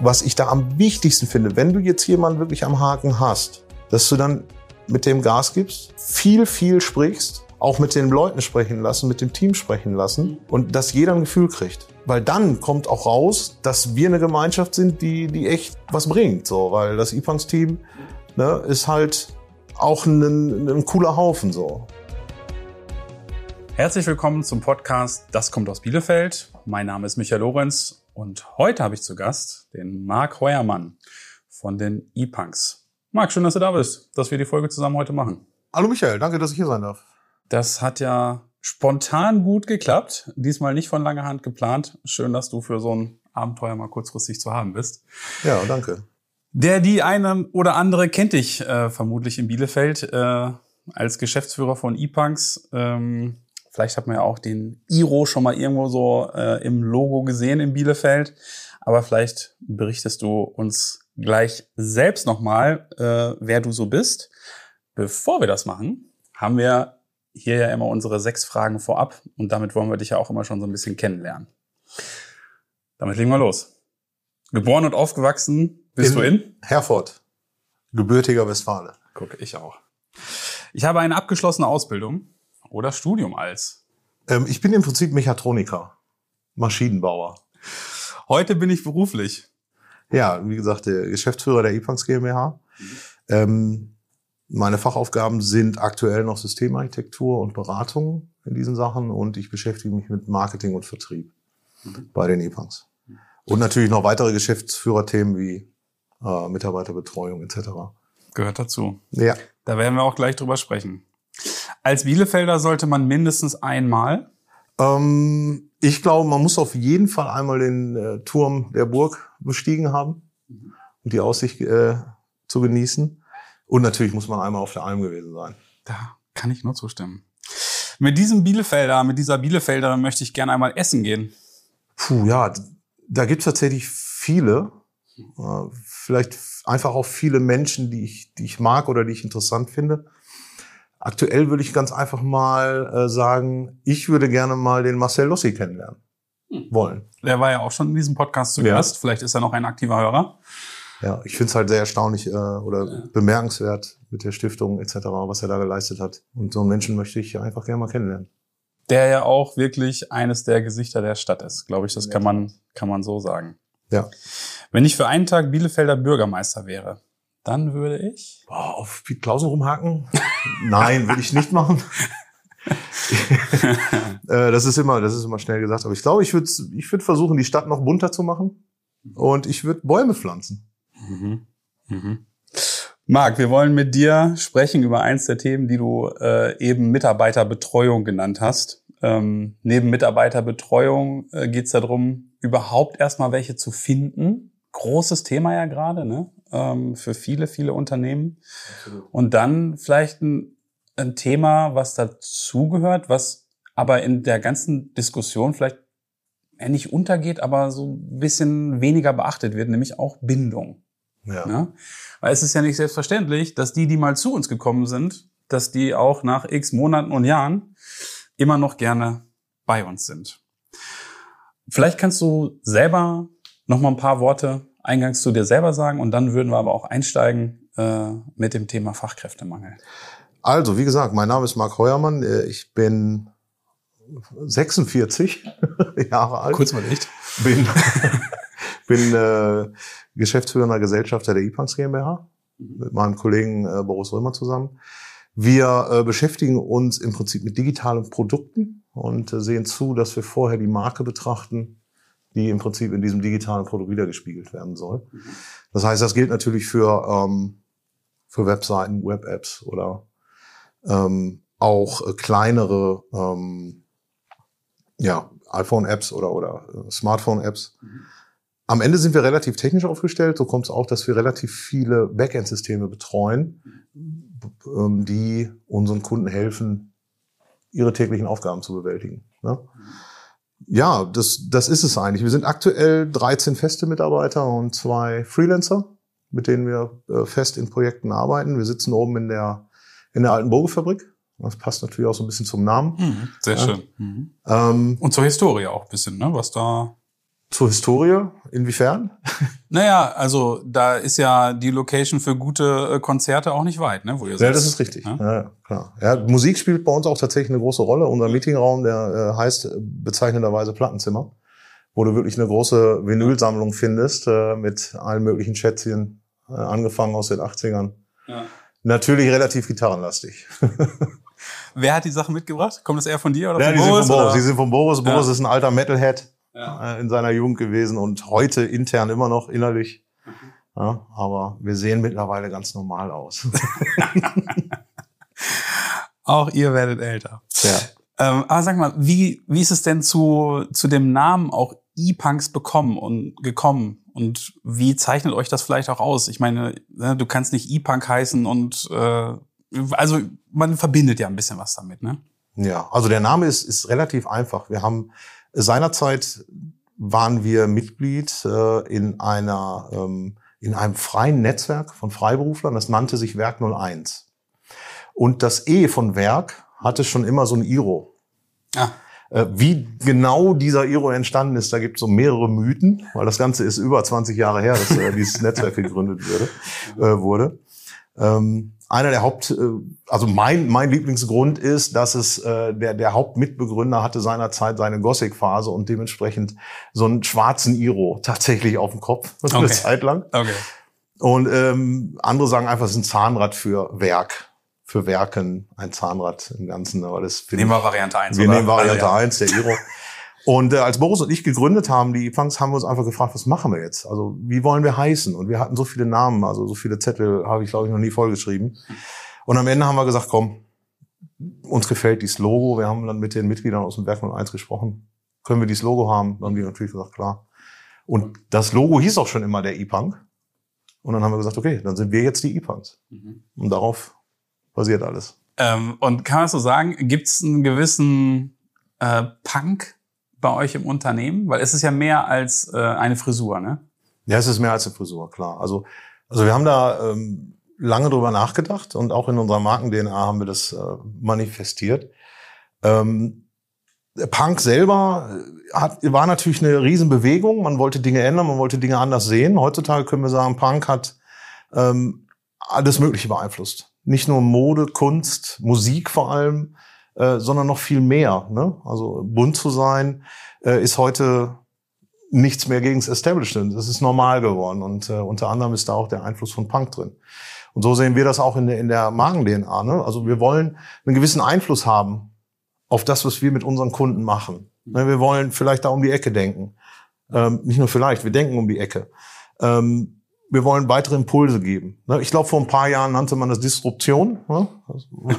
Was ich da am wichtigsten finde, wenn du jetzt jemanden wirklich am Haken hast, dass du dann mit dem Gas gibst, viel, viel sprichst, auch mit den Leuten sprechen lassen, mit dem Team sprechen lassen und dass jeder ein Gefühl kriegt. Weil dann kommt auch raus, dass wir eine Gemeinschaft sind, die, die echt was bringt. So, weil das IPANS-Team ne, ist halt auch ein, ein cooler Haufen. So. Herzlich willkommen zum Podcast Das kommt aus Bielefeld. Mein Name ist Michael Lorenz und heute habe ich zu Gast den Marc Heuermann von den E-Punks. Marc, schön, dass du da bist, dass wir die Folge zusammen heute machen. Hallo Michael, danke, dass ich hier sein darf. Das hat ja spontan gut geklappt. Diesmal nicht von langer Hand geplant. Schön, dass du für so ein Abenteuer mal kurzfristig zu haben bist. Ja, danke. Der, die eine oder andere kennt dich äh, vermutlich in Bielefeld äh, als Geschäftsführer von E-Punks. Ähm, vielleicht hat man ja auch den Iro schon mal irgendwo so äh, im Logo gesehen in Bielefeld. Aber vielleicht berichtest du uns gleich selbst nochmal, äh, wer du so bist. Bevor wir das machen, haben wir hier ja immer unsere sechs Fragen vorab und damit wollen wir dich ja auch immer schon so ein bisschen kennenlernen. Damit legen wir los. Geboren und aufgewachsen bist in du in? Herford, gebürtiger Westfale. Gucke, ich auch. Ich habe eine abgeschlossene Ausbildung oder Studium als? Ähm, ich bin im Prinzip Mechatroniker, Maschinenbauer. Heute bin ich beruflich. Ja, wie gesagt, der Geschäftsführer der EPANX GmbH. Mhm. Ähm, meine Fachaufgaben sind aktuell noch Systemarchitektur und Beratung in diesen Sachen und ich beschäftige mich mit Marketing und Vertrieb mhm. bei den EPANs. Und natürlich noch weitere Geschäftsführerthemen wie äh, Mitarbeiterbetreuung etc. Gehört dazu. Ja. Da werden wir auch gleich drüber sprechen. Als Bielefelder sollte man mindestens einmal? Ähm, ich glaube, man muss auf jeden Fall einmal den äh, Turm der Burg bestiegen haben und die Aussicht äh, zu genießen. Und natürlich muss man einmal auf der Alm gewesen sein. Da kann ich nur zustimmen. Mit diesem Bielefelder, mit dieser Bielefelder möchte ich gerne einmal essen gehen. Puh, ja, da gibt's tatsächlich viele. Äh, vielleicht einfach auch viele Menschen, die ich, die ich mag oder die ich interessant finde. Aktuell würde ich ganz einfach mal äh, sagen, ich würde gerne mal den Marcel Lossi kennenlernen hm. wollen. Der war ja auch schon in diesem Podcast zu Gast. Ja. Vielleicht ist er noch ein aktiver Hörer. Ja, ich finde es halt sehr erstaunlich äh, oder ja. bemerkenswert mit der Stiftung etc., was er da geleistet hat. Und so einen Menschen möchte ich einfach gerne mal kennenlernen. Der ja auch wirklich eines der Gesichter der Stadt ist, glaube ich. Das kann man, kann man so sagen. Ja. Wenn ich für einen Tag Bielefelder Bürgermeister wäre, dann würde ich. Boah, auf Piet Klausen rumhaken? Nein, würde ich nicht machen. Äh, das ist immer, das ist immer schnell gesagt. Aber ich glaube, ich würde, ich würde versuchen, die Stadt noch bunter zu machen. Und ich würde Bäume pflanzen. Mhm. Mhm. Marc, wir wollen mit dir sprechen über eins der Themen, die du äh, eben Mitarbeiterbetreuung genannt hast. Ähm, neben Mitarbeiterbetreuung äh, geht es darum, überhaupt erstmal welche zu finden. Großes Thema ja gerade, ne? Ähm, für viele, viele Unternehmen. Absolut. Und dann vielleicht ein, ein Thema, was dazugehört, was aber in der ganzen Diskussion vielleicht nicht untergeht, aber so ein bisschen weniger beachtet wird, nämlich auch Bindung. Ja. ja. Weil es ist ja nicht selbstverständlich, dass die, die mal zu uns gekommen sind, dass die auch nach x Monaten und Jahren immer noch gerne bei uns sind. Vielleicht kannst du selber noch mal ein paar Worte eingangs zu dir selber sagen und dann würden wir aber auch einsteigen äh, mit dem Thema Fachkräftemangel. Also, wie gesagt, mein Name ist Marc Heuermann. Äh, ich bin 46 Jahre alt. Kurz mal echt. Bin, bin äh, geschäftsführender Gesellschafter der IPANX GmbH mit meinem Kollegen äh, Boris Römer zusammen. Wir äh, beschäftigen uns im Prinzip mit digitalen Produkten und äh, sehen zu, dass wir vorher die Marke betrachten, die im Prinzip in diesem digitalen Produkt wiedergespiegelt werden soll. Das heißt, das gilt natürlich für, ähm, für Webseiten, Web-Apps oder ähm, auch äh, kleinere ähm, ja, iPhone-Apps oder, oder äh, Smartphone-Apps. Mhm. Am Ende sind wir relativ technisch aufgestellt. So kommt es auch, dass wir relativ viele Backend-Systeme betreuen, ähm, die unseren Kunden helfen, ihre täglichen Aufgaben zu bewältigen. Ne? Ja, das, das ist es eigentlich. Wir sind aktuell 13 feste Mitarbeiter und zwei Freelancer, mit denen wir äh, fest in Projekten arbeiten. Wir sitzen oben in der, in der alten Burgefabrik Das passt natürlich auch so ein bisschen zum Namen. Mhm, sehr ja. schön. Mhm. Ähm, Und zur Historie auch ein bisschen, ne? Was da. Zur Historie? Inwiefern? Naja, also da ist ja die Location für gute äh, Konzerte auch nicht weit, ne? Wo ihr ja, das ist richtig. Ja? ja, klar. Ja, Musik spielt bei uns auch tatsächlich eine große Rolle. Unser Meetingraum, der äh, heißt bezeichnenderweise Plattenzimmer, wo du wirklich eine große Vinylsammlung findest äh, mit allen möglichen Schätzchen, äh, angefangen aus den 80ern. Ja. Natürlich relativ gitarrenlastig. Wer hat die Sachen mitgebracht? Kommt das eher von dir oder ja, von die Boris? Sind von Boris. Die sind von Boris. Boris ja. ist ein alter Metalhead ja. Äh, in seiner Jugend gewesen und heute intern immer noch innerlich. Mhm. Ja, aber wir sehen mittlerweile ganz normal aus. Auch ihr werdet älter. Ja. Ähm, aber sag mal, wie, wie ist es denn zu, zu dem Namen auch E-Punks bekommen und gekommen? Und wie zeichnet euch das vielleicht auch aus? Ich meine, ne, du kannst nicht E-Punk heißen und äh, also man verbindet ja ein bisschen was damit, ne? Ja, also der Name ist, ist relativ einfach. Wir haben seinerzeit waren wir Mitglied äh, in einer ähm, in einem freien Netzwerk von Freiberuflern. Das nannte sich Werk 01. Und das E von Werk hatte schon immer so ein Iro. Ah. Äh, wie genau dieser Iro entstanden ist, da gibt es so mehrere Mythen, weil das Ganze ist über 20 Jahre her, dass äh, dieses Netzwerk gegründet wurde. Äh, wurde. Ähm, einer der Haupt, äh, also mein, mein Lieblingsgrund ist, dass es äh, der, der Hauptmitbegründer hatte seinerzeit seine Gothic-Phase und dementsprechend so einen schwarzen Iro tatsächlich auf dem Kopf okay. eine Zeit lang. Okay. Und ähm, andere sagen einfach, es ist ein Zahnrad für Werk für Werken ein Zahnrad im Ganzen. Aber das nehmen wir Variante 1. Wir oder? nehmen Variante also, ja. 1, der Iro. Und äh, als Boris und ich gegründet haben, die Punks, haben wir uns einfach gefragt, was machen wir jetzt? Also wie wollen wir heißen? Und wir hatten so viele Namen, also so viele Zettel habe ich, glaube ich, noch nie vollgeschrieben. Und am Ende haben wir gesagt, komm, uns gefällt dieses Logo. Wir haben dann mit den Mitgliedern aus dem Werk 01 gesprochen. Können wir dieses Logo haben? Dann haben die natürlich gesagt, klar. Und das Logo hieß auch schon immer der E-Punk. Und dann haben wir gesagt, okay, dann sind wir jetzt die E-Punks. Mhm. Und darauf passiert alles. Ähm, und kann man so sagen, gibt es einen gewissen äh, Punk bei euch im Unternehmen? Weil es ist ja mehr als äh, eine Frisur, ne? Ja, es ist mehr als eine Frisur, klar. Also, also wir haben da ähm, lange drüber nachgedacht und auch in unserer Marken-DNA haben wir das äh, manifestiert. Ähm, Punk selber äh, hat, war natürlich eine Riesenbewegung. Man wollte Dinge ändern, man wollte Dinge anders sehen. Heutzutage können wir sagen, Punk hat ähm, alles Mögliche beeinflusst nicht nur Mode, Kunst, Musik vor allem, äh, sondern noch viel mehr. Ne? Also bunt zu sein äh, ist heute nichts mehr gegen das Establishment. Das ist normal geworden und äh, unter anderem ist da auch der Einfluss von Punk drin. Und so sehen wir das auch in der, in der Magen-DNA. Ne? Also wir wollen einen gewissen Einfluss haben auf das, was wir mit unseren Kunden machen. Ne? Wir wollen vielleicht da um die Ecke denken. Ähm, nicht nur vielleicht, wir denken um die Ecke. Ähm, wir wollen weitere Impulse geben. Ne, ich glaube, vor ein paar Jahren nannte man das Disruption, ne?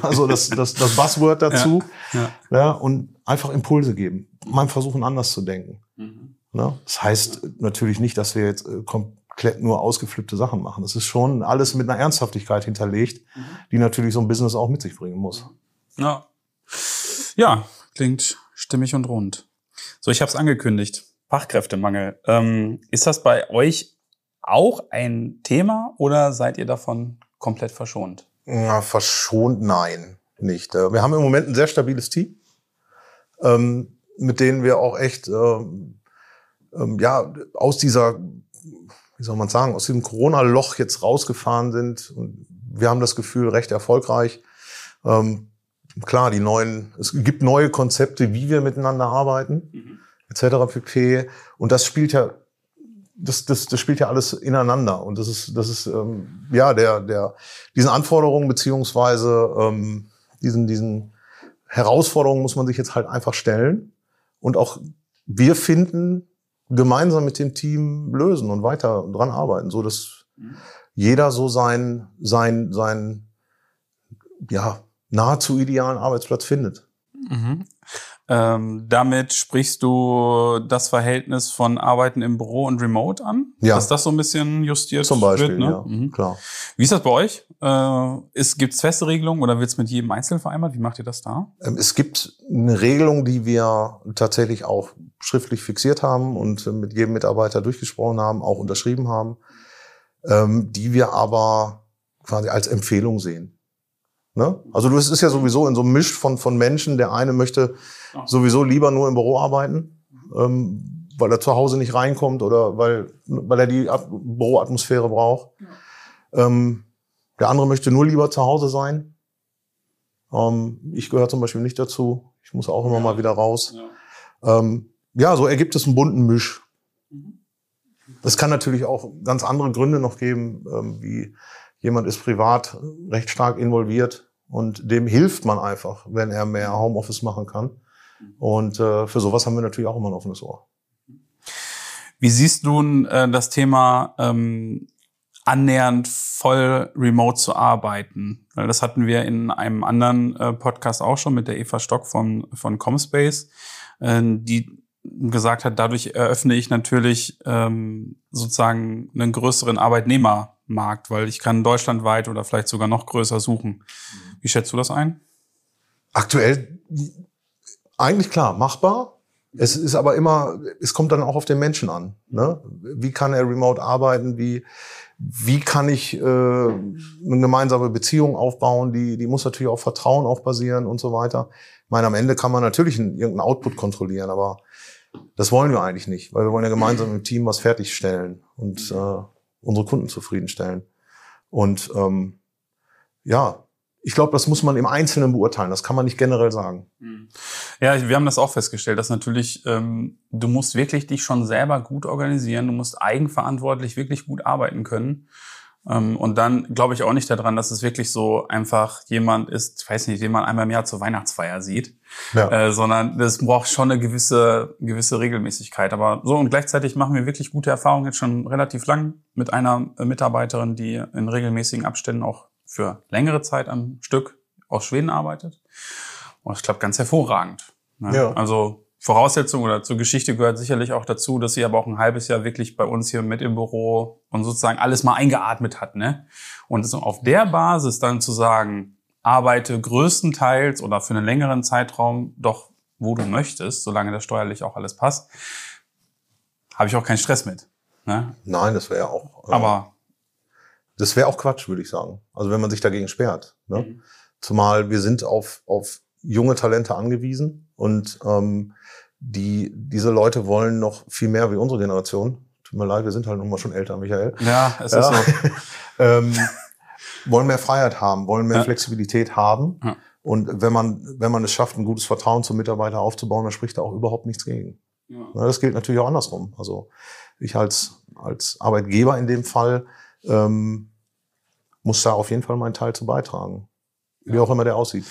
also das, das, das Buzzword dazu. Ja, ja. und einfach Impulse geben. Mal versuchen, anders zu denken. Mhm. Ne? Das heißt natürlich nicht, dass wir jetzt äh, komplett nur ausgeflippte Sachen machen. Das ist schon alles mit einer Ernsthaftigkeit hinterlegt, mhm. die natürlich so ein Business auch mit sich bringen muss. Ja, ja klingt stimmig und rund. So, ich habe es angekündigt. Fachkräftemangel. Ähm, ist das bei euch auch ein Thema oder seid ihr davon komplett verschont? Ja, verschont nein, nicht. Äh, wir haben im Moment ein sehr stabiles Team, ähm, mit denen wir auch echt ähm, ähm, ja aus dieser, wie soll man sagen, aus diesem Corona-Loch jetzt rausgefahren sind. Und wir haben das Gefühl, recht erfolgreich. klar, die neuen, es gibt neue Konzepte, wie wir miteinander arbeiten, mhm. etc. pp. Und das spielt ja das, das, das spielt ja alles ineinander und das ist, das ist ähm, ja der, der diesen Anforderungen beziehungsweise ähm, diesen, diesen Herausforderungen muss man sich jetzt halt einfach stellen und auch wir finden gemeinsam mit dem Team lösen und weiter dran arbeiten, so dass mhm. jeder so sein sein sein ja nahezu idealen Arbeitsplatz findet. Mhm. Ähm, damit sprichst du das Verhältnis von Arbeiten im Büro und Remote an? Ja. Dass das so ein bisschen justiert Zum Beispiel, wird, ne? ja, mhm. klar. Wie ist das bei euch? Äh, Gibt es feste Regelungen oder wird es mit jedem Einzelnen vereinbart? Wie macht ihr das da? Ähm, es gibt eine Regelung, die wir tatsächlich auch schriftlich fixiert haben und mit jedem Mitarbeiter durchgesprochen haben, auch unterschrieben haben, ähm, die wir aber quasi als Empfehlung sehen. Ne? Also du es ist ja sowieso in so einem Misch von, von Menschen. Der eine möchte sowieso lieber nur im Büro arbeiten, ähm, weil er zu Hause nicht reinkommt oder weil, weil er die At Büroatmosphäre braucht. Ähm, der andere möchte nur lieber zu Hause sein. Ähm, ich gehöre zum Beispiel nicht dazu. Ich muss auch immer ja. mal wieder raus. Ja. Ähm, ja, so ergibt es einen bunten Misch. Mhm. Das kann natürlich auch ganz andere Gründe noch geben, ähm, wie jemand ist privat recht stark involviert und dem hilft man einfach, wenn er mehr Homeoffice machen kann. Und äh, für sowas haben wir natürlich auch immer ein offenes Ohr. Wie siehst du nun äh, das Thema ähm, annähernd voll remote zu arbeiten? Weil das hatten wir in einem anderen äh, Podcast auch schon mit der Eva Stock von, von Comspace, äh, die gesagt hat, dadurch eröffne ich natürlich ähm, sozusagen einen größeren Arbeitnehmermarkt, weil ich kann deutschlandweit oder vielleicht sogar noch größer suchen. Wie schätzt du das ein? Aktuell eigentlich klar, machbar. Es ist aber immer, es kommt dann auch auf den Menschen an. Ne? Wie kann er remote arbeiten? Wie, wie kann ich äh, eine gemeinsame Beziehung aufbauen? Die, die muss natürlich auf Vertrauen auch basieren und so weiter. Ich meine, am Ende kann man natürlich einen, irgendeinen Output kontrollieren, aber das wollen wir eigentlich nicht, weil wir wollen ja gemeinsam im Team was fertigstellen und äh, unsere Kunden zufriedenstellen. Und ähm, ja, ich glaube, das muss man im Einzelnen beurteilen. Das kann man nicht generell sagen. Hm. Ja, wir haben das auch festgestellt, dass natürlich ähm, du musst wirklich dich schon selber gut organisieren. Du musst eigenverantwortlich wirklich gut arbeiten können. Ähm, und dann glaube ich auch nicht daran, dass es wirklich so einfach jemand ist, ich weiß nicht, den man einmal im Jahr zur Weihnachtsfeier sieht, ja. äh, sondern das braucht schon eine gewisse gewisse Regelmäßigkeit. Aber so und gleichzeitig machen wir wirklich gute Erfahrungen jetzt schon relativ lang mit einer Mitarbeiterin, die in regelmäßigen Abständen auch für längere Zeit am Stück aus Schweden arbeitet. Und das klappt ganz hervorragend. Ne? Ja. Also Voraussetzung oder zur Geschichte gehört sicherlich auch dazu, dass sie aber auch ein halbes Jahr wirklich bei uns hier mit im Büro und sozusagen alles mal eingeatmet hat. Ne? Und so auf der Basis dann zu sagen, arbeite größtenteils oder für einen längeren Zeitraum doch, wo du möchtest, solange das steuerlich auch alles passt, habe ich auch keinen Stress mit. Ne? Nein, das wäre auch. Äh, aber das wäre auch Quatsch, würde ich sagen. Also wenn man sich dagegen sperrt. Ne? Mhm. Zumal wir sind auf, auf junge Talente angewiesen und ähm, die, diese Leute wollen noch viel mehr wie unsere Generation. Tut mir leid, wir sind halt nun mal schon älter, Michael. Ja, es ist ja. so. ähm, wollen mehr Freiheit haben, wollen mehr ja. Flexibilität haben. Ja. Und wenn man, wenn man es schafft, ein gutes Vertrauen zum Mitarbeiter aufzubauen, dann spricht da auch überhaupt nichts gegen. Ja. Das gilt natürlich auch andersrum. Also ich als, als Arbeitgeber in dem Fall ähm, muss da auf jeden Fall meinen Teil zu beitragen. Wie auch immer der aussieht.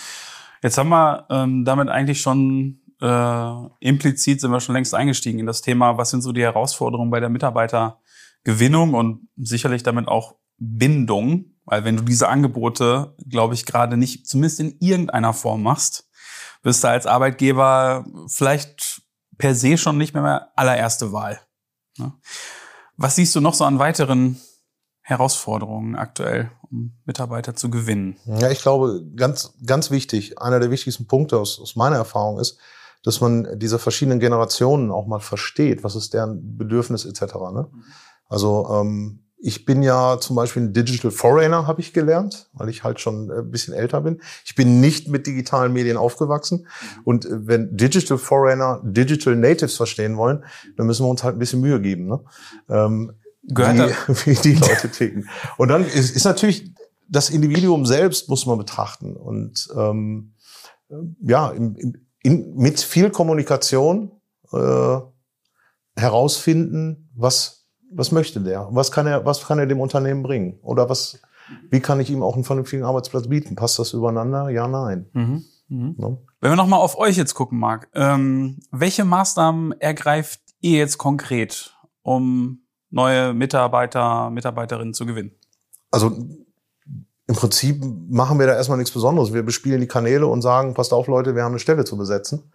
Jetzt haben wir ähm, damit eigentlich schon äh, implizit sind wir schon längst eingestiegen in das Thema, was sind so die Herausforderungen bei der Mitarbeitergewinnung und sicherlich damit auch Bindung, weil wenn du diese Angebote, glaube ich, gerade nicht zumindest in irgendeiner Form machst, bist du als Arbeitgeber vielleicht per se schon nicht mehr, mehr allererste Wahl. Ne? Was siehst du noch so an weiteren Herausforderungen aktuell, um Mitarbeiter zu gewinnen? Ja, ich glaube, ganz, ganz wichtig, einer der wichtigsten Punkte aus, aus meiner Erfahrung ist, dass man diese verschiedenen Generationen auch mal versteht, was ist deren Bedürfnis etc. Ne? Also ähm, ich bin ja zum Beispiel ein Digital Foreigner, habe ich gelernt, weil ich halt schon ein bisschen älter bin. Ich bin nicht mit digitalen Medien aufgewachsen. Und wenn Digital Foreigner Digital Natives verstehen wollen, dann müssen wir uns halt ein bisschen Mühe geben. Ne? Ähm, Gehört wie, wie die Leute ticken. Und dann ist, ist natürlich das Individuum selbst muss man betrachten und ähm, ja im, in, mit viel Kommunikation äh, herausfinden, was was möchte der, was kann er was kann er dem Unternehmen bringen oder was wie kann ich ihm auch einen vernünftigen Arbeitsplatz bieten? Passt das übereinander? Ja, nein. Mhm. Mhm. Ja. Wenn wir nochmal auf euch jetzt gucken, Marc, ähm, welche Maßnahmen ergreift ihr jetzt konkret, um neue Mitarbeiter, Mitarbeiterinnen zu gewinnen? Also im Prinzip machen wir da erstmal nichts Besonderes. Wir bespielen die Kanäle und sagen, passt auf Leute, wir haben eine Stelle zu besetzen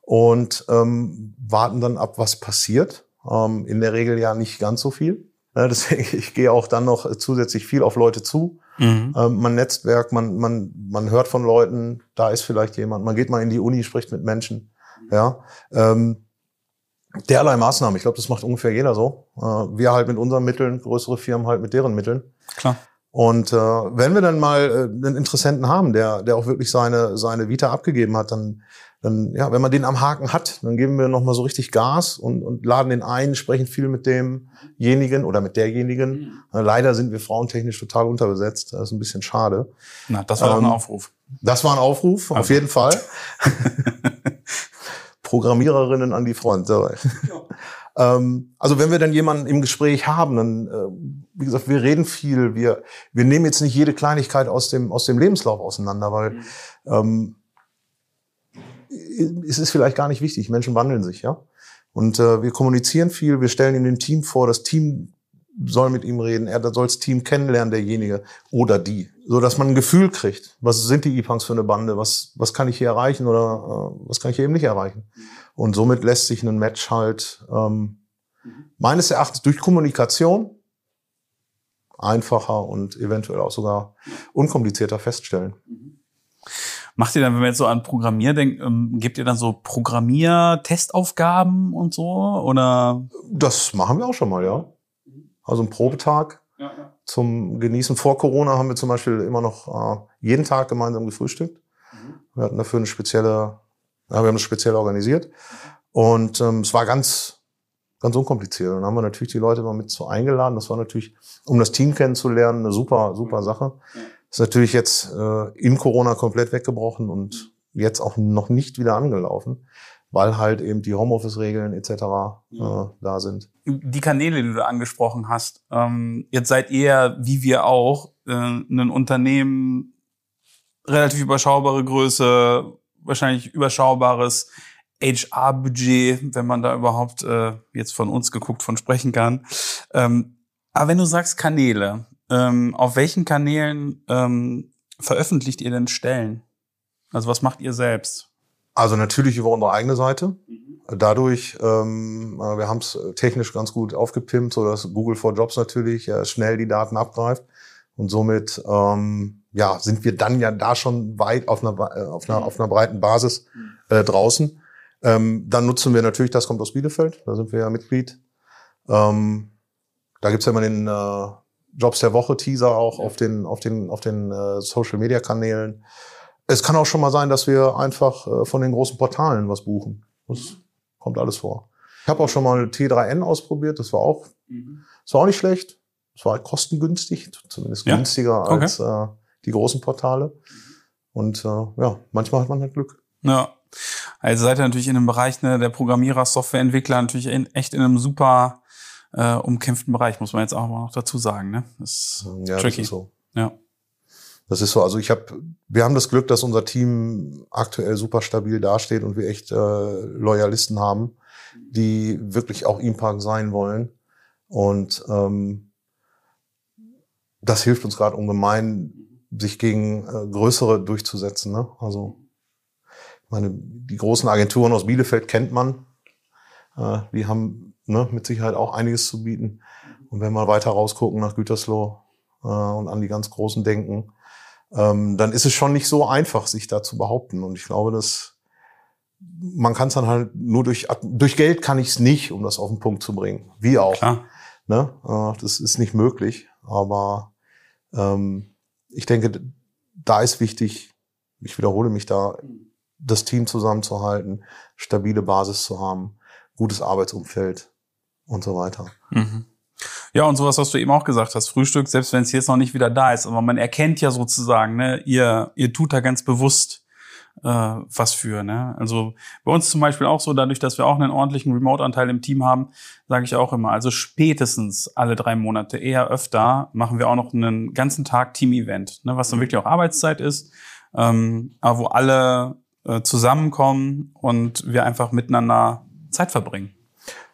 und ähm, warten dann ab, was passiert. Ähm, in der Regel ja nicht ganz so viel. Ja, deswegen, ich gehe auch dann noch zusätzlich viel auf Leute zu. Mhm. Ähm, man Netzwerk, man, man, man hört von Leuten, da ist vielleicht jemand. Man geht mal in die Uni, spricht mit Menschen. Ja, ähm, derlei Maßnahmen. Ich glaube, das macht ungefähr jeder so. Äh, wir halt mit unseren Mitteln, größere Firmen halt mit deren Mitteln. Klar. Und äh, wenn wir dann mal äh, einen Interessenten haben, der, der auch wirklich seine, seine Vita abgegeben hat, dann, dann, ja, wenn man den am Haken hat, dann geben wir nochmal so richtig Gas und, und laden den ein, sprechen viel mit demjenigen oder mit derjenigen. Mhm. Leider sind wir frauentechnisch total unterbesetzt. Das ist ein bisschen schade. Na, das war ähm, doch ein ähm, Aufruf. Das war ein Aufruf, also. auf jeden Fall. Programmiererinnen an die Front. Ja. ähm, also wenn wir dann jemanden im Gespräch haben, dann, äh, wie gesagt, wir reden viel, wir, wir nehmen jetzt nicht jede Kleinigkeit aus dem, aus dem Lebenslauf auseinander, weil mhm. ähm, es ist vielleicht gar nicht wichtig. Menschen wandeln sich, ja. Und äh, wir kommunizieren viel, wir stellen ihm dem Team vor, das Team soll mit ihm reden, er soll das Team kennenlernen, derjenige oder die, so dass man ein Gefühl kriegt, was sind die E-Punks für eine Bande, was was kann ich hier erreichen oder äh, was kann ich hier eben nicht erreichen. Und somit lässt sich ein Match halt ähm, meines Erachtens durch Kommunikation einfacher und eventuell auch sogar unkomplizierter feststellen. Macht ihr dann, wenn wir jetzt so an Programmier denken, ähm, gebt ihr dann so Programmier-Testaufgaben und so? Oder? Das machen wir auch schon mal, ja. Also ein Probetag ja, ja. zum Genießen. Vor Corona haben wir zum Beispiel immer noch äh, jeden Tag gemeinsam gefrühstückt. Mhm. Wir hatten dafür eine spezielle, ja, wir haben das speziell organisiert. Und ähm, es war ganz, ganz unkompliziert. Und dann haben wir natürlich die Leute mal mit so eingeladen. Das war natürlich, um das Team kennenzulernen, eine super, super Sache. Ist natürlich jetzt äh, in Corona komplett weggebrochen und jetzt auch noch nicht wieder angelaufen weil halt eben die Homeoffice-Regeln etc. Äh, da sind. Die Kanäle, die du angesprochen hast, ähm, jetzt seid ihr, wie wir auch, äh, ein Unternehmen, relativ überschaubare Größe, wahrscheinlich überschaubares HR-Budget, wenn man da überhaupt äh, jetzt von uns geguckt von sprechen kann. Ähm, aber wenn du sagst Kanäle, ähm, auf welchen Kanälen ähm, veröffentlicht ihr denn Stellen? Also was macht ihr selbst? Also natürlich über unsere eigene Seite. Mhm. Dadurch, ähm, äh, wir haben es technisch ganz gut aufgepimpt, so dass Google for Jobs natürlich äh, schnell die Daten abgreift und somit ähm, ja sind wir dann ja da schon weit auf einer äh, auf einer, auf einer breiten Basis mhm. äh, draußen. Ähm, dann nutzen wir natürlich, das kommt aus Bielefeld, da sind wir ja Mitglied. Ähm, da gibt's ja immer den äh, Jobs der Woche Teaser auch ja. auf den auf den auf den äh, Social Media Kanälen. Es kann auch schon mal sein, dass wir einfach äh, von den großen Portalen was buchen. Das kommt alles vor. Ich habe auch schon mal T3N ausprobiert, das war auch, mhm. das war auch nicht schlecht. Es war kostengünstig, zumindest ja. günstiger okay. als äh, die großen Portale. Und äh, ja, manchmal hat man halt Glück. Ja. Also seid ihr natürlich in einem Bereich ne, der Programmierer, Softwareentwickler natürlich in, echt in einem super äh, umkämpften Bereich, muss man jetzt auch mal noch dazu sagen. Ne? Das ist ja, tricky. Das ist so. Ja. Das ist so, also ich habe, wir haben das Glück, dass unser Team aktuell super stabil dasteht und wir echt äh, Loyalisten haben, die wirklich auch Impark sein wollen. Und ähm, das hilft uns gerade ungemein, sich gegen äh, größere durchzusetzen. Ne? Also ich meine, die großen Agenturen aus Bielefeld kennt man. Äh, die haben ne, mit Sicherheit auch einiges zu bieten. Und wenn wir weiter rausgucken nach Gütersloh äh, und an die ganz Großen denken, ähm, dann ist es schon nicht so einfach, sich da zu behaupten. Und ich glaube, dass man kann es dann halt nur durch durch Geld kann ich es nicht, um das auf den Punkt zu bringen. Wie auch. Klar. Ne? Äh, das ist nicht möglich. Aber ähm, ich denke, da ist wichtig, ich wiederhole mich da, das Team zusammenzuhalten, stabile Basis zu haben, gutes Arbeitsumfeld und so weiter. Mhm. Ja, und sowas, was du eben auch gesagt hast, Frühstück, selbst wenn es jetzt noch nicht wieder da ist, aber man erkennt ja sozusagen, ne, ihr, ihr tut da ganz bewusst äh, was für. Ne? Also bei uns zum Beispiel auch so, dadurch, dass wir auch einen ordentlichen Remote-Anteil im Team haben, sage ich auch immer, also spätestens alle drei Monate, eher öfter, machen wir auch noch einen ganzen Tag Team-Event, ne, was dann wirklich auch Arbeitszeit ist, ähm, aber wo alle äh, zusammenkommen und wir einfach miteinander Zeit verbringen.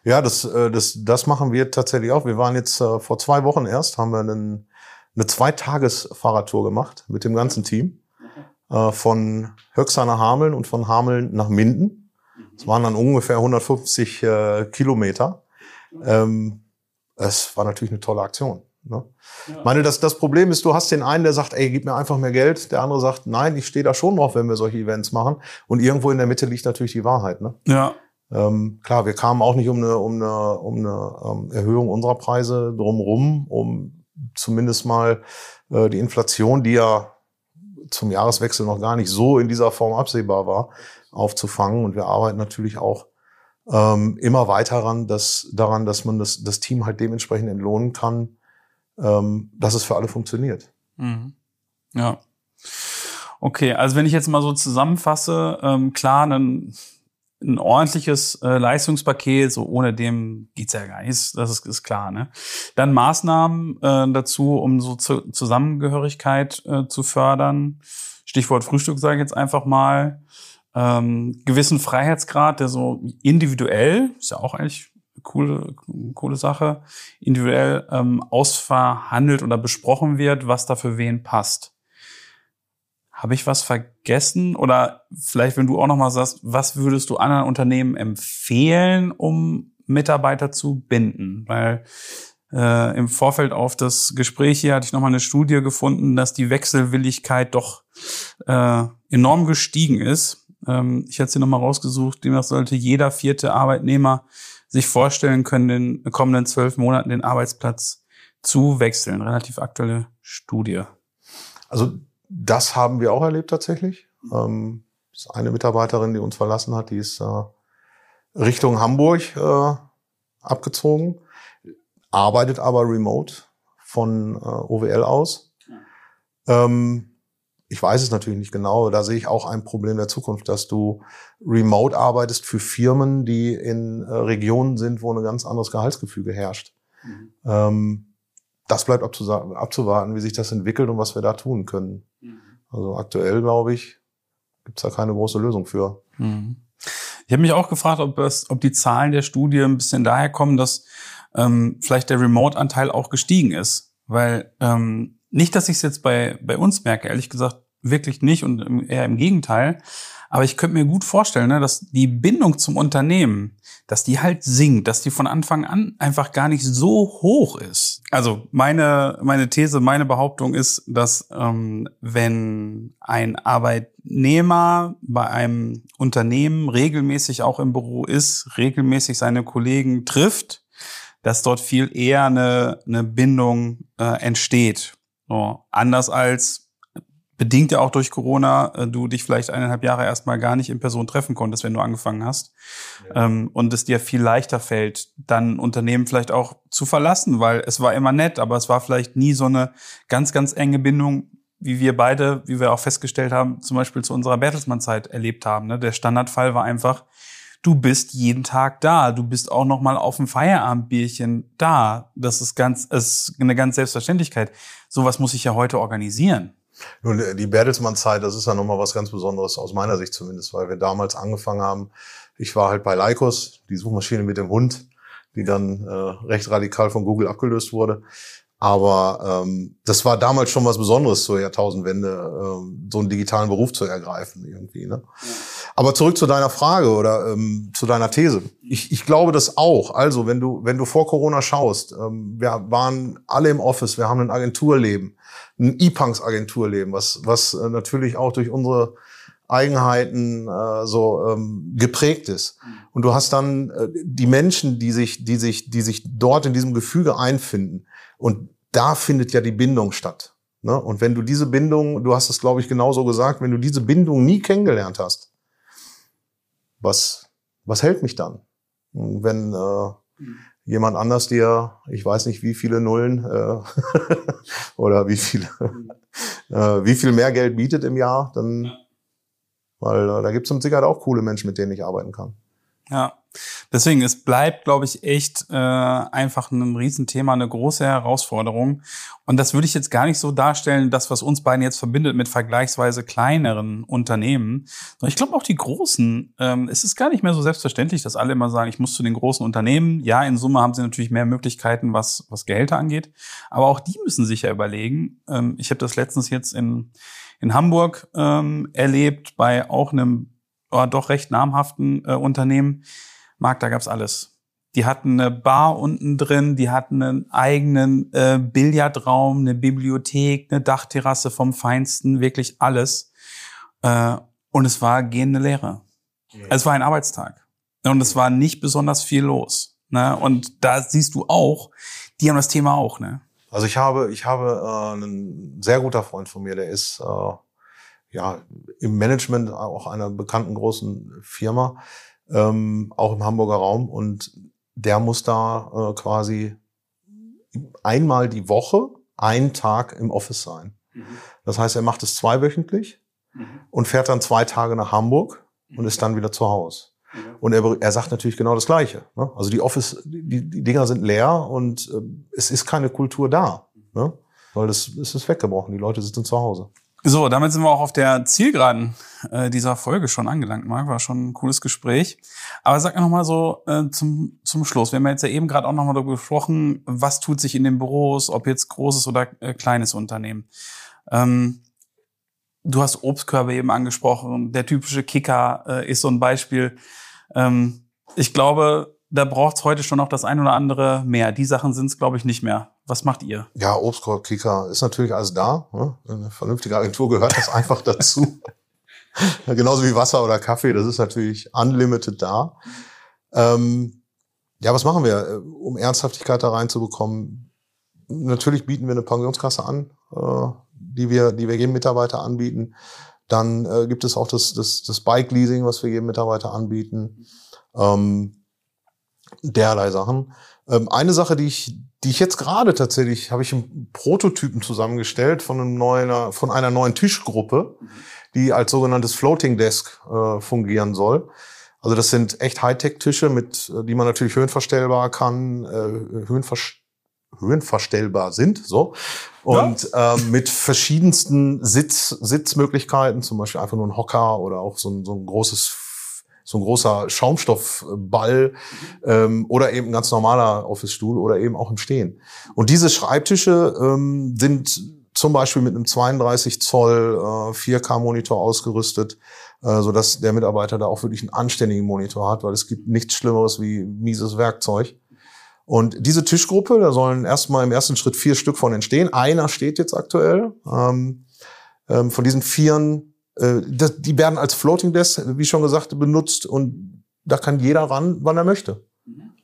Ja, das, äh, das, das machen wir tatsächlich auch. Wir waren jetzt äh, vor zwei Wochen erst, haben wir einen, eine Zweitages-Fahrradtour gemacht mit dem ganzen Team. Äh, von Höxter nach Hameln und von Hameln nach Minden. Es waren dann ungefähr 150 äh, Kilometer. Ähm, es war natürlich eine tolle Aktion. Ne? Ja. Ich meine, das, das Problem ist, du hast den einen, der sagt, ey, gib mir einfach mehr Geld. Der andere sagt, nein, ich stehe da schon drauf, wenn wir solche Events machen. Und irgendwo in der Mitte liegt natürlich die Wahrheit. Ne? Ja. Ähm, klar, wir kamen auch nicht um eine, um eine, um eine ähm, Erhöhung unserer Preise drumrum, um zumindest mal äh, die Inflation, die ja zum Jahreswechsel noch gar nicht so in dieser Form absehbar war, aufzufangen. Und wir arbeiten natürlich auch ähm, immer weiter daran, dass, daran, dass man das, das Team halt dementsprechend entlohnen kann, ähm, dass es für alle funktioniert. Mhm. Ja. Okay, also wenn ich jetzt mal so zusammenfasse, ähm, klar, dann ein ordentliches äh, Leistungspaket, so ohne dem geht's ja gar nicht, das ist, ist klar. Ne? Dann Maßnahmen äh, dazu, um so zu, Zusammengehörigkeit äh, zu fördern. Stichwort Frühstück sage ich jetzt einfach mal. Ähm, gewissen Freiheitsgrad, der so individuell, ist ja auch eigentlich eine coole, coole Sache, individuell ähm, ausverhandelt oder besprochen wird, was da für wen passt. Habe ich was vergessen? Oder vielleicht, wenn du auch noch mal sagst, was würdest du anderen Unternehmen empfehlen, um Mitarbeiter zu binden? Weil äh, im Vorfeld auf das Gespräch hier hatte ich noch mal eine Studie gefunden, dass die Wechselwilligkeit doch äh, enorm gestiegen ist. Ähm, ich hatte sie noch mal rausgesucht. Demnach sollte jeder vierte Arbeitnehmer sich vorstellen können, in den kommenden zwölf Monaten den Arbeitsplatz zu wechseln. Relativ aktuelle Studie. Also das haben wir auch erlebt tatsächlich. Ähm, ist eine Mitarbeiterin, die uns verlassen hat, die ist äh, Richtung Hamburg äh, abgezogen, arbeitet aber remote von äh, OWL aus. Ähm, ich weiß es natürlich nicht genau, da sehe ich auch ein Problem der Zukunft, dass du remote arbeitest für Firmen, die in äh, Regionen sind, wo ein ganz anderes Gehaltsgefüge herrscht. Mhm. Ähm, das bleibt abzuwarten, wie sich das entwickelt und was wir da tun können. Mhm. Also aktuell, glaube ich, gibt es da keine große Lösung für. Mhm. Ich habe mich auch gefragt, ob, es, ob die Zahlen der Studie ein bisschen daher kommen, dass ähm, vielleicht der Remote-Anteil auch gestiegen ist. Weil ähm, nicht, dass ich es jetzt bei, bei uns merke, ehrlich gesagt, wirklich nicht und eher im Gegenteil. Aber ich könnte mir gut vorstellen, ne, dass die Bindung zum Unternehmen, dass die halt sinkt, dass die von Anfang an einfach gar nicht so hoch ist. Also meine, meine These, meine Behauptung ist, dass ähm, wenn ein Arbeitnehmer bei einem Unternehmen regelmäßig auch im Büro ist, regelmäßig seine Kollegen trifft, dass dort viel eher eine, eine Bindung äh, entsteht. So, anders als bedingt ja auch durch Corona, äh, du dich vielleicht eineinhalb Jahre erstmal gar nicht in Person treffen konntest, wenn du angefangen hast. Ja. Ähm, und es dir viel leichter fällt, dann Unternehmen vielleicht auch zu verlassen, weil es war immer nett, aber es war vielleicht nie so eine ganz, ganz enge Bindung, wie wir beide, wie wir auch festgestellt haben, zum Beispiel zu unserer Bertelsmann-Zeit erlebt haben. Ne? Der Standardfall war einfach, du bist jeden Tag da. Du bist auch noch mal auf dem Feierabendbierchen da. Das ist ganz, ist eine ganz Selbstverständlichkeit. Sowas muss ich ja heute organisieren. Nun, äh, die Bertelsmann-Zeit, das ist ja nochmal was ganz Besonderes, aus meiner Sicht zumindest, weil wir damals angefangen haben. Ich war halt bei Lycos, die Suchmaschine mit dem Hund, die dann äh, recht radikal von Google abgelöst wurde. Aber ähm, das war damals schon was Besonderes zur Jahrtausendwende, ähm, so einen digitalen Beruf zu ergreifen irgendwie. Ne? Ja. Aber zurück zu deiner Frage oder ähm, zu deiner These. Ich, ich glaube das auch. Also wenn du wenn du vor Corona schaust, ähm, wir waren alle im Office, wir haben ein Agenturleben, ein E-Punks-Agenturleben, was was äh, natürlich auch durch unsere Eigenheiten äh, so ähm, geprägt ist. Mhm. Und du hast dann äh, die Menschen, die sich, die sich, die sich dort in diesem Gefüge einfinden und da findet ja die Bindung statt. Ne? Und wenn du diese Bindung, du hast es, glaube ich, genauso gesagt, wenn du diese Bindung nie kennengelernt hast, was, was hält mich dann? Und wenn äh, mhm. jemand anders dir, ich weiß nicht, wie viele Nullen äh, oder wie viele, mhm. äh, wie viel mehr Geld bietet im Jahr, dann, weil äh, da gibt es mit Sicherheit auch coole Menschen, mit denen ich arbeiten kann. Ja, deswegen, es bleibt, glaube ich, echt äh, einfach ein Riesenthema, eine große Herausforderung. Und das würde ich jetzt gar nicht so darstellen, das, was uns beiden jetzt verbindet mit vergleichsweise kleineren Unternehmen. Ich glaube auch die großen, ähm, es ist gar nicht mehr so selbstverständlich, dass alle immer sagen, ich muss zu den großen Unternehmen. Ja, in Summe haben sie natürlich mehr Möglichkeiten, was, was Gehälter angeht. Aber auch die müssen sich ja überlegen. Ähm, ich habe das letztens jetzt in, in Hamburg ähm, erlebt, bei auch einem oh, doch recht namhaften äh, Unternehmen. Marc, da gab's alles. Die hatten eine Bar unten drin, die hatten einen eigenen äh, Billardraum, eine Bibliothek, eine Dachterrasse vom Feinsten, wirklich alles. Äh, und es war gehende Lehre. Ja. Es war ein Arbeitstag. Und es war nicht besonders viel los. Ne? Und da siehst du auch, die haben das Thema auch. Ne? Also ich habe, ich habe äh, einen sehr guter Freund von mir, der ist äh, ja im Management auch einer bekannten großen Firma, ähm, auch im Hamburger Raum und der muss da äh, quasi einmal die Woche einen Tag im Office sein. Mhm. Das heißt, er macht es zweiwöchentlich mhm. und fährt dann zwei Tage nach Hamburg und ist dann wieder zu Hause. Und er, er sagt natürlich genau das Gleiche. Ne? Also die Office, die, die Dinger sind leer und äh, es ist keine Kultur da. Ne? Weil es, es ist weggebrochen, die Leute sitzen zu Hause. So, damit sind wir auch auf der Zielgeraden äh, dieser Folge schon angelangt, Marc. War schon ein cooles Gespräch. Aber sag noch mal so äh, zum, zum Schluss. Wir haben jetzt ja eben gerade auch noch mal darüber gesprochen, was tut sich in den Büros, ob jetzt großes oder äh, kleines Unternehmen. Ähm, du hast Obstkörbe eben angesprochen. Der typische Kicker äh, ist so ein Beispiel. Ähm, ich glaube, da braucht es heute schon noch das ein oder andere mehr. Die Sachen sind es, glaube ich, nicht mehr. Was macht ihr? Ja, Obstkorb, Kicker ist natürlich alles da. Ne? Eine vernünftige Agentur gehört das einfach dazu. genauso wie Wasser oder Kaffee, das ist natürlich unlimited da. Ähm, ja, was machen wir, äh, um Ernsthaftigkeit da reinzubekommen? Natürlich bieten wir eine Pensionskasse an, äh, die wir, die wir jedem Mitarbeiter anbieten. Dann äh, gibt es auch das, das, das Bike-Leasing, was wir jedem Mitarbeiter anbieten. Ähm, derlei Sachen. Ähm, eine Sache, die ich, die ich jetzt gerade tatsächlich, habe ich einen Prototypen zusammengestellt von, einem neuen, von einer neuen Tischgruppe, die als sogenanntes Floating Desk äh, fungieren soll. Also das sind echt Hightech-Tische, mit, die man natürlich höhenverstellbar kann, äh, höhenverstellbar höhenverstellbar sind, so. Und ja. ähm, mit verschiedensten Sitz, Sitzmöglichkeiten, zum Beispiel einfach nur ein Hocker oder auch so ein, so ein großes so ein großer Schaumstoffball ähm, oder eben ein ganz normaler Office-Stuhl oder eben auch im Stehen. Und diese Schreibtische ähm, sind zum Beispiel mit einem 32 Zoll äh, 4K-Monitor ausgerüstet, äh, so dass der Mitarbeiter da auch wirklich einen anständigen Monitor hat, weil es gibt nichts Schlimmeres wie mieses Werkzeug. Und diese Tischgruppe, da sollen erstmal im ersten Schritt vier Stück von entstehen. Einer steht jetzt aktuell. Ähm, ähm, von diesen vieren, das, die werden als Floating Desk, wie schon gesagt, benutzt und da kann jeder ran, wann er möchte.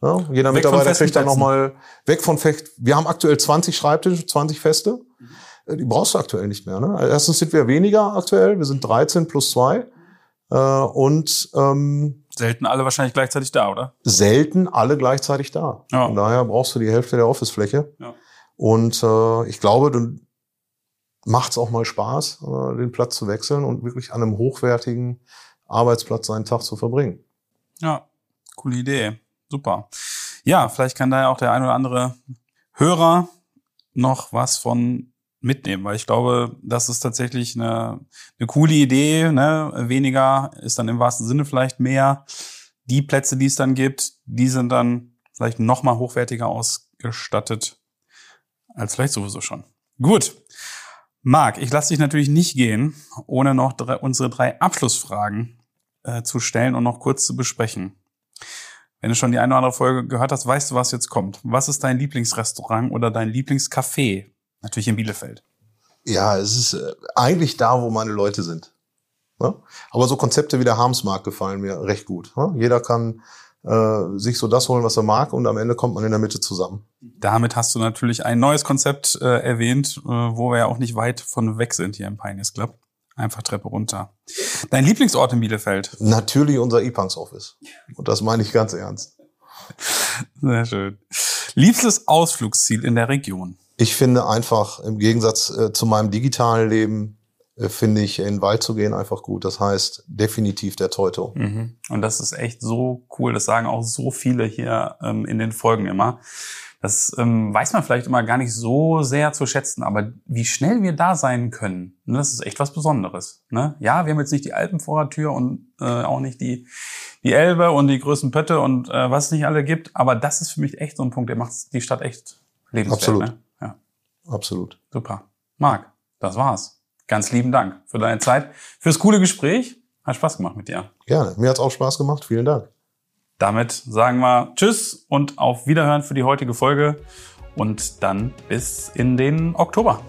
Ja, jeder weg Mitarbeiter kriegt dann nochmal weg von Fecht. Wir haben aktuell 20 Schreibtische, 20 Feste. Mhm. Die brauchst du aktuell nicht mehr. Ne? Erstens sind wir weniger aktuell. Wir sind 13 plus 2. Äh, und ähm, Selten alle wahrscheinlich gleichzeitig da, oder? Selten alle gleichzeitig da. Ja. Von daher brauchst du die Hälfte der Office-Fläche. Ja. Und äh, ich glaube, dann macht es auch mal Spaß, äh, den Platz zu wechseln und wirklich an einem hochwertigen Arbeitsplatz seinen Tag zu verbringen. Ja, coole Idee. Super. Ja, vielleicht kann da ja auch der ein oder andere Hörer noch was von mitnehmen, weil ich glaube, das ist tatsächlich eine, eine coole Idee. Ne? Weniger ist dann im wahrsten Sinne vielleicht mehr. Die Plätze, die es dann gibt, die sind dann vielleicht noch mal hochwertiger ausgestattet als vielleicht sowieso schon. Gut. Marc, ich lasse dich natürlich nicht gehen, ohne noch drei, unsere drei Abschlussfragen äh, zu stellen und noch kurz zu besprechen. Wenn du schon die eine oder andere Folge gehört hast, weißt du, was jetzt kommt. Was ist dein Lieblingsrestaurant oder dein Lieblingscafé? Natürlich in Bielefeld. Ja, es ist äh, eigentlich da, wo meine Leute sind. Ne? Aber so Konzepte wie der Harmsmarkt gefallen mir recht gut. Ne? Jeder kann äh, sich so das holen, was er mag und am Ende kommt man in der Mitte zusammen. Damit hast du natürlich ein neues Konzept äh, erwähnt, äh, wo wir ja auch nicht weit von weg sind hier im Pioneers Club. Einfach Treppe runter. Dein Lieblingsort in Bielefeld? Natürlich unser E-Punks Office. Und das meine ich ganz ernst. Sehr schön. Liebstes Ausflugsziel in der Region? Ich finde einfach im Gegensatz äh, zu meinem digitalen Leben finde ich in den Wald zu gehen einfach gut. Das heißt definitiv der Teuto. Mhm. Und das ist echt so cool. Das sagen auch so viele hier ähm, in den Folgen immer. Das ähm, weiß man vielleicht immer gar nicht so sehr zu schätzen, aber wie schnell wir da sein können, ne, das ist echt was Besonderes. Ne? Ja, wir haben jetzt nicht die Alpen vor der Tür und äh, auch nicht die, die Elbe und die größten Pötte und äh, was es nicht alle gibt, aber das ist für mich echt so ein Punkt, der macht die Stadt echt lebenswert. Absolut. Ne? Absolut. Super. Marc, das war's. Ganz lieben Dank für deine Zeit, fürs coole Gespräch. Hat Spaß gemacht mit dir. Gerne. Mir hat's auch Spaß gemacht. Vielen Dank. Damit sagen wir Tschüss und auf Wiederhören für die heutige Folge und dann bis in den Oktober.